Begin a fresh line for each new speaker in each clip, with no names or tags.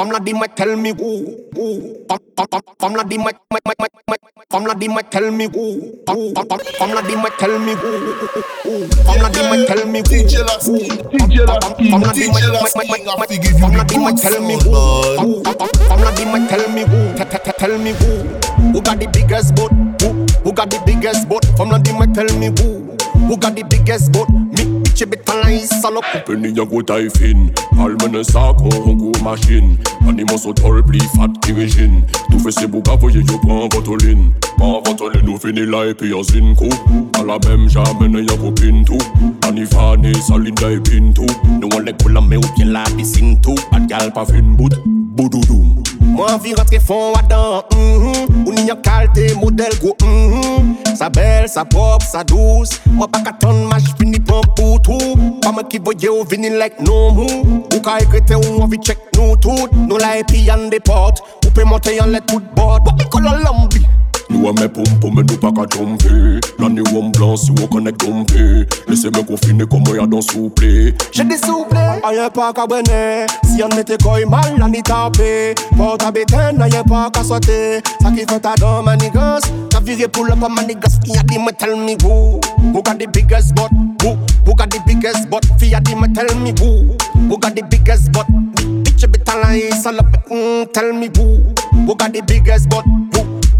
Femme la dit moi tell me who who. Femme la dit moi Femme la dit moi tell me who Femme la dit moi tell me who Femme la dit moi tell me who
DJ Lasky. DJ Lasky. DJ Lasky Femme la dit moi tell me who
Femme la dit moi tell me who. Tell me who. Who got the biggest boat? Who Who got the biggest boat? Femme la dit moi tell me who. Who got the biggest boat Talent is salope
Penny a go taille fine Almene sa kon go machine. Animo so tol pli fat dirigine Tou fe se bou ka voye yo pran votoline Pa vatole nou fini la epi yo zin kou A la mem jamen yo kou pintou Anifane salinda e pintou
Nou an lek pou la me ou pye la pisin tou
Pat gal pa fin bout, boudoudoum
Mwen vi rentre fon wadan, mm -hmm. ou ni yon kalte model gwo, mm -hmm. sa bel, sa pop, sa douz, mwen pa katan maj fini pon poutou, pa mwen ki voye ou vini lek nou mou, ou ka ekrete ou mwen vi chek nou tout, nou la epi yon depot, ou pe monte yon let tout bot, wak mi kolon lambi.
Nou a me poum poum men nou pa ka jompe La ni wom blan si konek dompe Lese men konfine komo ya don souple.
J'ai des souple. Ayen pa ka brene Si an mette koy mal la ni tape Port a beten ayen pa ka sote Sa ki fait ta don manigas Ta vire pou la pa manigas Fi a di me tell me who. Who got the biggest butt? Who? Who got the biggest butt? Fi a di me tell me who. Who got the biggest butt? Bitch bit talent salope mm, Tell me who. Who got the biggest butt? Who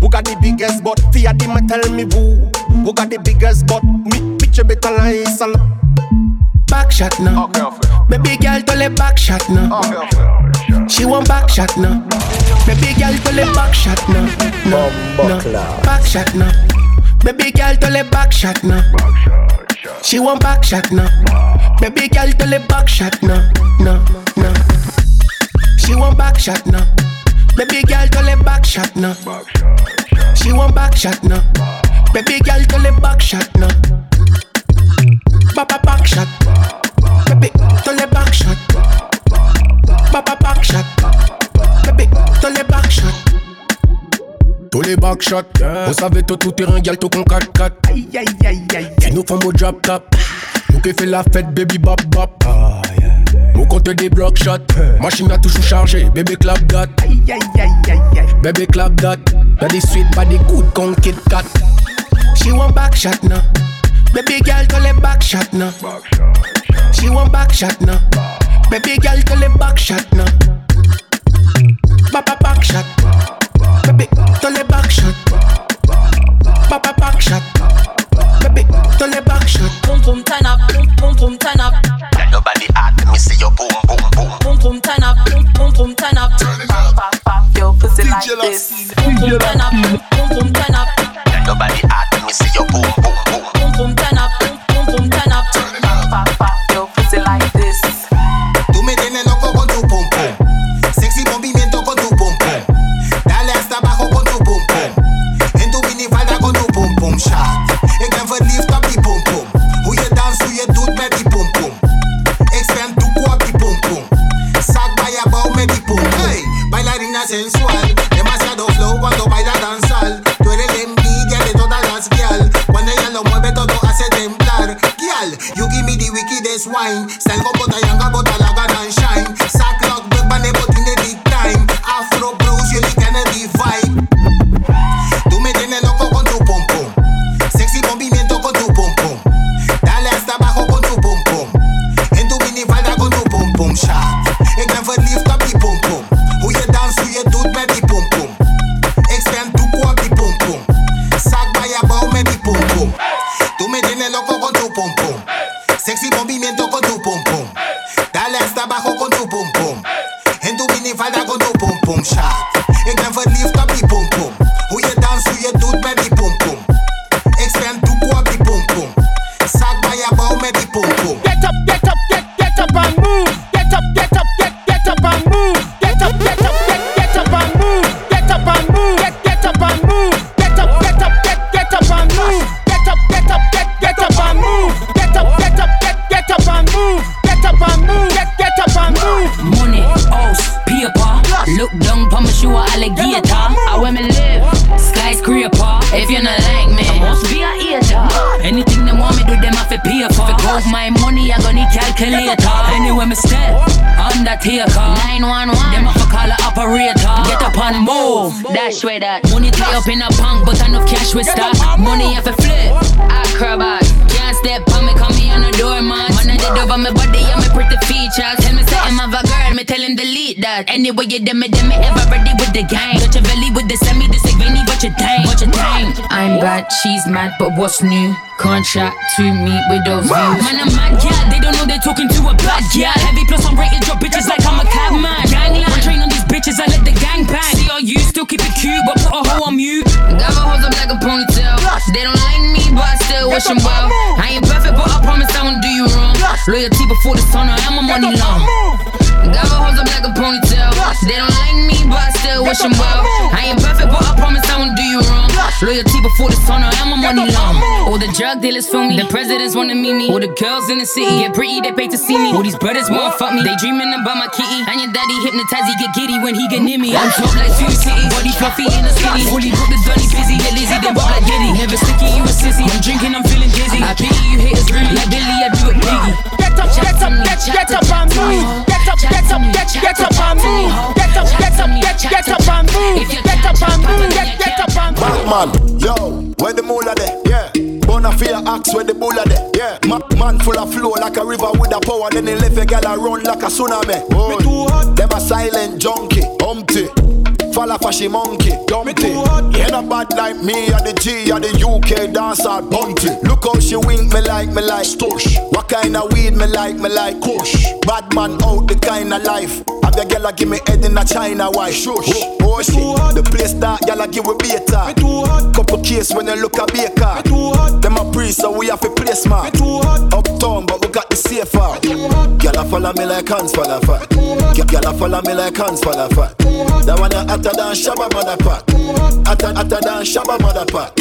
who got the biggest butt? Fear them and tell me who. Who got the biggest butt? Me picture better like sal. Back shot now.
Oh girlfriend
Baby girl to the back shot now.
Oh girlfriend
She want back shot now. Baby girl to the back shot now. No, no. Back shot now. Baby girl to the back shot now. She want back shot now. Baby girl to the back shot now. No, no. She want back shot now. Baby girl to the back shot now. She want back shot now. Baby girl to the back shot now. Papa back shot. Baby to the back shot. Papa back shot. Baby to the back shot.
Tous les backshots, on savait tout tout terrain, gal tout con 4-4
Aïe aïe aïe aïe
Si nous au drop top Nous qui fait la fête, baby bop bop Nous compte des block shots Machine a toujours chargé, baby clap that
aïe aïe aïe aïe aïe.
Baby clap that Body sweet, body good, con Kit Kat
She want back shot now. Baby girl to the back shot now. She want back shot now. Baby girl to the back shot now. Papa back shot. Baby to the back shot. Papa back shot. Baby to the back shot.
Boom boom turn up, boom boom boom turn up,
Nobody hot, me see your boom boom boom.
boom boom turn up, boom boom boom turn up. Pop pop pop your pussy like
DJ
this.
Lasky
Boom boom
DJ
turn up, boom boom turn up,
Nobody
need calculator. Anywhere me step, undertaker. 911, them a call a operator. Get up and move, dash way that. Money tie up in a punk, but enough cash with stock. Money have a flip, acrobat. Can't step on me, call me on the doormat. Man, I did over my body and my pretty features. Tell me that. Anyway, you dem me, dem me ever ready with the game. Belly with the semi, this like Vinny, what you think? What you think? I'm bad, she's mad, but what's new? Contract to meet with those views. Man, I'm mad, yeah. They don't know they're talking to a bad, yeah. Heavy plus I'm rated, drop bitches like I'm bang. See all you still keep it cute, but put a hoe on mute. Got my hoes up like a ponytail. They don't like me, but I still wish them well. I ain't perfect, but I promise I won't do you wrong. Loyalty before the sun, I am a money long. Got my hoes up like a ponytail. They don't like me, but I still wish them well. I ain't perfect, but I promise I won't do you wrong. Loyalty before the sun, I am a money long. All the drug dealers feel me. The presidents wanna meet me. All the girls in the city get pretty, they pay to see me. All these brothers wanna fuck me. They dreaming about my kitty. And your daddy hypnotize, he get giddy when he get near me. I'm top like two cities. Body fluffy in the city. Fully booked the Donny busy. Get lazy, then pop like Diddy. Never sticky, you a sissy. I'm drinking, I'm feeling dizzy. I pity you haters really. Like Billy, I do it piggy.
Get up, get up, get, get up and move. Get up, get up, get, get up and move. Get up, get up, get, get up and move. Get up and move, get, get up and move.
Batman, yo, where the moolah there? Yeah. Bonafide axe where the bulla there? Yeah. Ma- man full of flow like a river with a power. Then he left a gal a run like a tsunami. Me too hot. Them a silent junkie, umpty. Fall off a she monkey, dumpty. Yeah, a bad like me, or the G, or the UK dancer, bunty. Look how she wink me like, me like Stush. What kind of weed me like, me like Kush. Bad man out the kind of life. Have your girl a give me head in a China white. Shush. Oh, oh shit. The place that girl a give we beta. Me too hot. Couple case when you look a baker. Me too hot. Them a priest, so we have to play smart. Me too hot. Uptown, but we got the safer. Girl a follow me like hands for the fat. Girl a follow me like hands for the fat. That one a hotter than Shabba mother pot. Hotter, hotter than Shabba mother pot.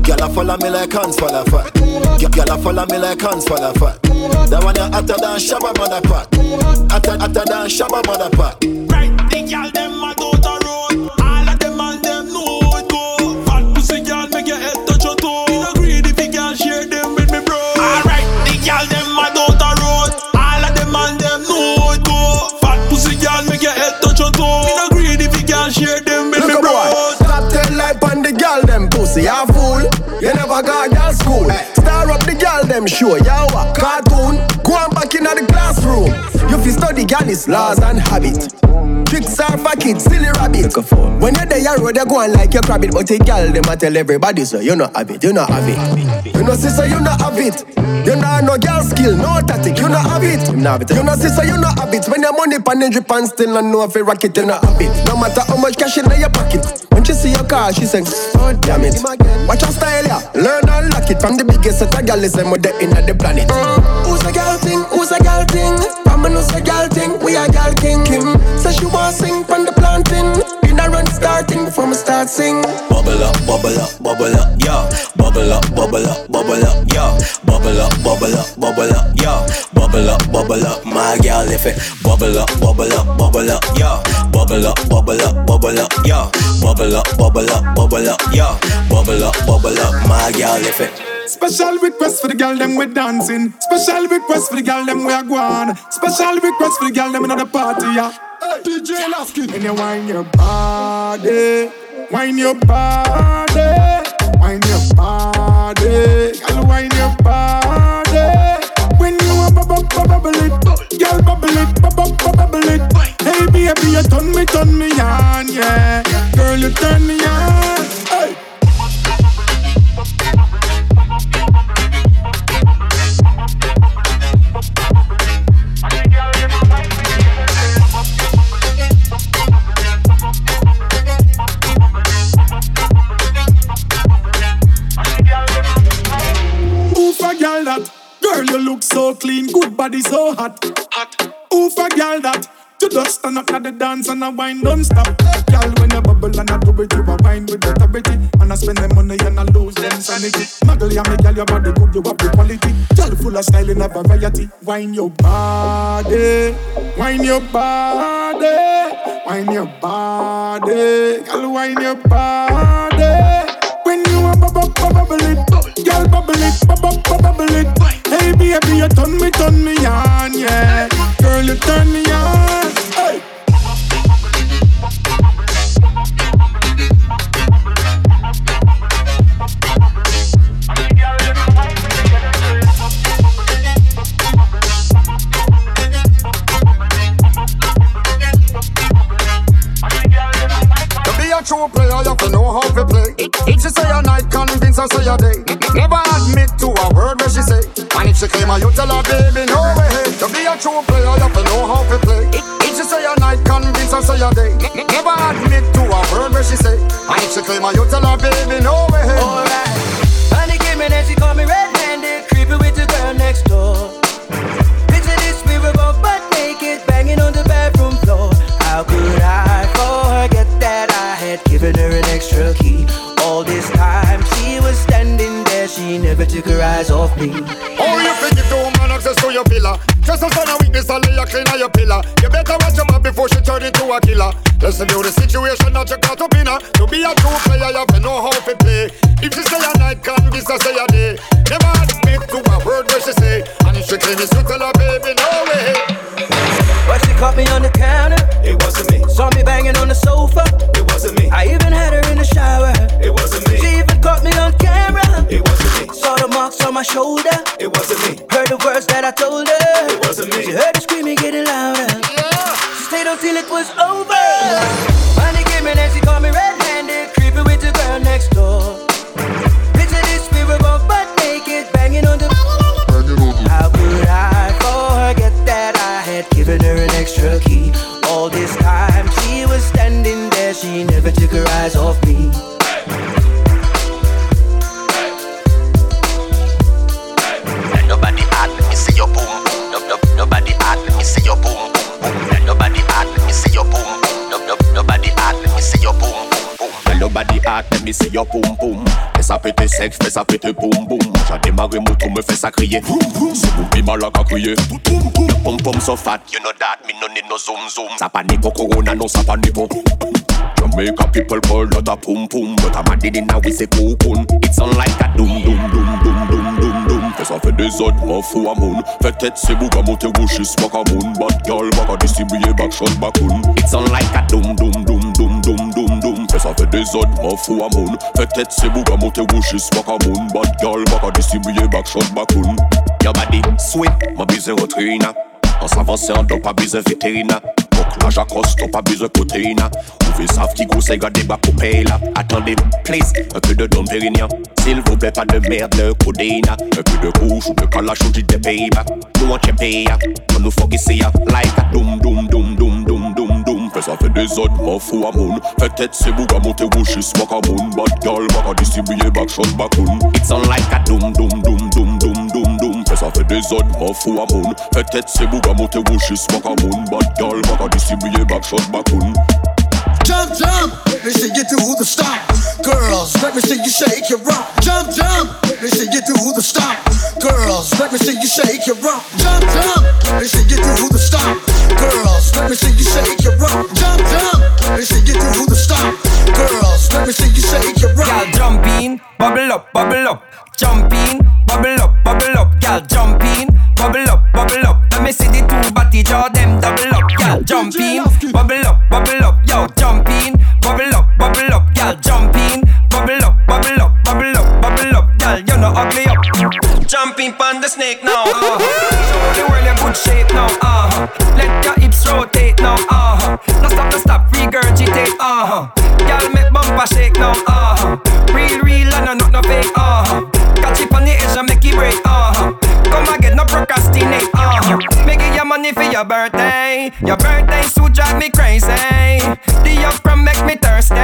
Girl a follow me like hands for the fat. Girl a follow me like hands for the fat. That one a hotter than Shabba mother pot. Hotter, hotter than Shabba mother pot.
Right, the girl them a go to road. All of them and them know it go. Fat pussy girl make your head touch your toe. Me no greedy fi girl share them with me bro. Alright, the girl them a go to road. All of them and them know it go. Fat pussy girl make your head touch your toe. Me no greedy fi girl share them with me
Look
bro.
boy, stop tell like on the girl them pussy, you fool. You never got girl school. Star up the girl them show, fi study girl's laws and habit. Tricks are for kids, silly rabbit. When you're there, you road, you go on like you grab it. But the girl, them a tell everybody, so you not have it, you not have it. You know, sister, you not have it. You not no girl skill, no tactic, you not have it. You know, sister, you not have it. When your money pan and drip and still not know if you rock it, you not have it. No matter how much cash in your pocket. When she see your car, she say, oh damn it. Watch your style, yeah. Learn and lock it from the biggest set of girl is them with the in the planet. Who's a girl thing? Who's a girl thing? Mama knows a girl thing. We a girl king. Kim says she want sing from the planting. In a run starting me start sing.
Bubble up, bubble up, bubble up, yeah. Bubble up, bubble up, bubble up, yeah. Bubble up, bubble up, bubble up, yeah. Bubble up, bubble up, my gal if it. Bubble up, bubble up, bubble up, yeah. Bubble up, bubble up, bubble up, yeah. Bubble up, bubble up, bubble up, yeah. Bubble up, bubble up, my gal if it.
Special request for the girl them we dancing. Special request for the girl them we are going. Special request for the girl them in the party, yeah. Hey, DJ Lasky. And you wine your body, wine your body, wine your body, girl wine your body. When you a bubble bubble it, girl bubble it, bubble bubble it. Hey baby, you turn me, turn me on, yeah. Girl, you turn me on. Body so hot. Hot. Who for girl that? You just stand up at the dance and a wine don't stop. Girl, when you bubble and I do it, you a wine with authority. And I spend the money and I lose them sanity. Muggle, ya me girl, your body good, you have the quality. Girl, full of style and a variety. Wine your body, wine your body, wine your body. Girl, wine your body. When you a bubble, bubble it, girl bubble it, bubble, bubble it. Hey baby, you turn me, turn me on, yeah. Girl, you turn me on. Hey.
True player, you have to know how to play. She say a night, convince her say a day. She claim her, you tell her, baby, no way. To be a true player, you have to know how to play. If she say a night, convince her say a day. Never admit to a word where she say. And if she claim her, clean on your pillar. You better watch your mouth before she turn into a killer. Listen to the situation that you got up in her. To be a true player, you have to know how to play. If she say a night, can be say a day. Never admit to a word where she say. And if she claim it's you, tell her, baby, no way.
But she caught me on the counter.
It wasn't me.
Saw me banging on the sofa.
It wasn't me.
I even had her in the shower.
It wasn't me.
She even caught me on camera.
It wasn't me.
Saw the marks on my shoulder.
It wasn't me.
Heard the words that I told her.
It wasn't me.
She heard the screaming getting louder.
Yeah.
She stayed until it was over.
J'ai démarré mon tour, me fait ça crier. C'est boum mal à crier. Pom pom so fat, you know that, me no need no zoom zoom. Ça panique au corona, non ça panique au. Jamaica people call that a pum pum. But I'm a diddy now we say cocoon. It's on like a doom doom doom doom doom doom doom. Fais ça fait des autres m'en fous à moun Fait tête c'est bouga monte wishes Waka moun Bad girl baka distribuer back shot bakoun It's on like a doom doom doom doom doom doom doom Fais ça fait des autres m'en fous à moun Fait tête c'est bouga monte wishes Waka moun Bad girl baka distribuer back shot bakoun Your body sweet, ma bise retrina En s'avancer en dos pas bise vétérina Donc là j'accroche, ton pas bise protéina Vous savent qui conseille garder bas pour payer là. Attendez, please, un peu de Dom Pérignon S'il vous plaît pas de merde, de codéina Un peu de couche ou de calage ou des Pays-Bas. Nous on pays, on nous ici Like a doom doom doom doom doom doom doom Fais ça fait des autres, m'en fous à moun Fait tête c'est bouga monter wishes, waka moun Bad girl, waka distribuer back shot bakoun It's on like a doom doom doom doom doom doom doom Fais ça fait des autres, m'en fous à moun Fait tête c'est bouga monter wishes, waka moun Bad girl, waka distribuer back shot bakoun
Jump, jump, they me see you do the stop. Girls, let me see you shake your rock. Jump, jump, they me see you do the stop. Girls, let me see you shake your rock. Jump, jump,
bubble up. Jump in, bubble up, bubble up. Girl, jump in, bubble up, bubble up. Let me see the two body jaw them double up. Girl, jump in, bubble up, bubble up. Yo, jump in, bubble up, bubble up. Girl, jump in, bubble up, bubble up, bubble up, bubble up. Girl, you know ugly up. Jumping pon the snake now. Uh-huh. Show the world your good shape now. Uh-huh. Let your hips rotate now. Uh-huh. No stop, no stop, regurgitate. Uh-huh. Girl, make bumper shake now. Uh-huh. Real, your birthday. Your birthday suit drive me crazy. The upfront make me thirsty.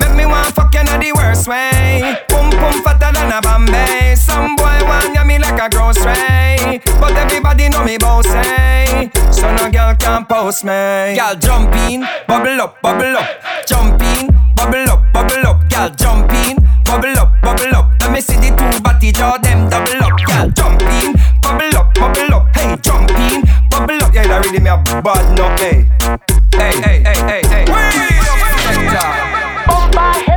Make me want fuck you the worst way. Pum pum fatter than a Bombay. Some boy want me like a grocery. But everybody know me bossy. So no girl can post me. Girl jump in, bubble up, bubble up. Jump in, bubble up, bubble up. Girl jump in, bubble up, bubble up. Let me see the two body jaw them double up. Girl jump in, really me a bad no. Hey, hey, hey, hey, hey, hey.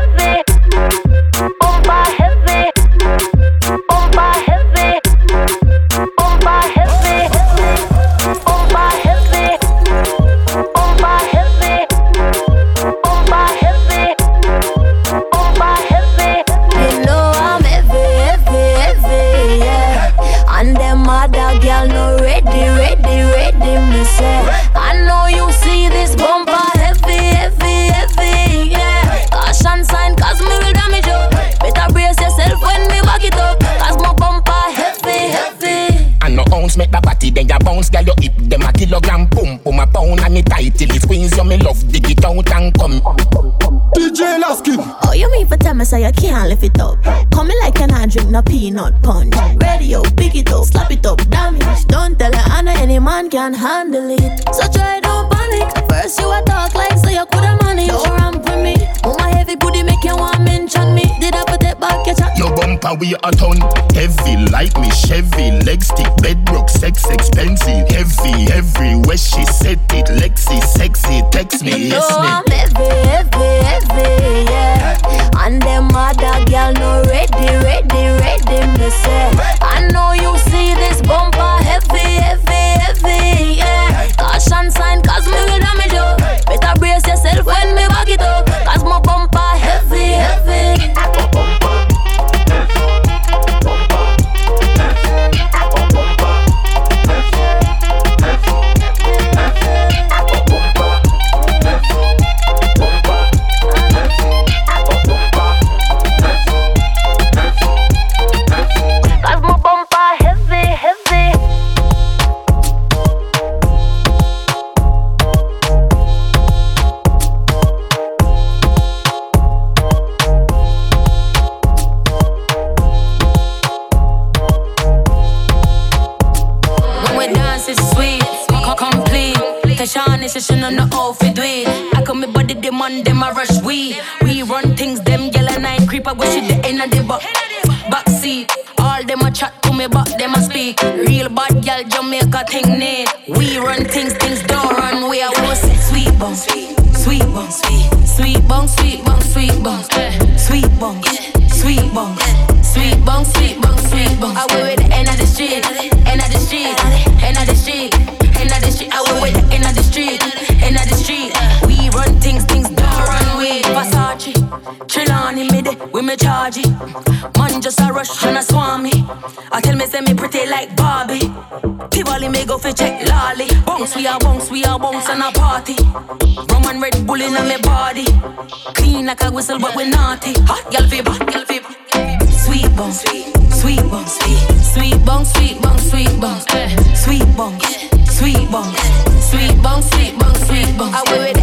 Can't lift it up? Come me like an I drink no peanut punch. Radio, pick it up, slap it up, damage. Don't tell her Anna any man can handle it. So try don't panic. First you a talk like so you coulda manage. Don't ramp with me. Oh my heavy booty
bumper we a ton heavy like me Chevy leg stick bedrock sex expensive heavy everywhere she said it Lexi sexy text me
You
yes
know
me
I'm heavy, heavy, heavy, yeah. And them other girl no ready, ready, ready, me say. I know you
creep. I wish the end of the back back seat. All them a chat to me, but them a speak. Real bad gal Jamaica thing need. We run things, things don't run. We are was sweet bong, sweet bong, sweet sweet bong, sweet bong, sweet bong, sweet bong, sweet bong, sweet bong, eh. sweet bong, sweet bong. I went with the end of the street, end of the street, end of the street, end of the street. I went with the end of the street, end of the street. Trelawney me de, we me charge it. Man just a rush and a swarm me. I tell me say me pretty like Barbie. Tivoli me go fi check lolly. Bounce we a bounce, we a bounce and a party. Rum and Red Bull in me body. Clean like a whistle but we naughty. Hot girl fever, girl fever. Sweet bong, sweet, bong, sweet, sweet bong, sweet bong, sweet bong, eh. sweet bong, sweet bong, sweet bong, sweet bong, sweet bong. I went with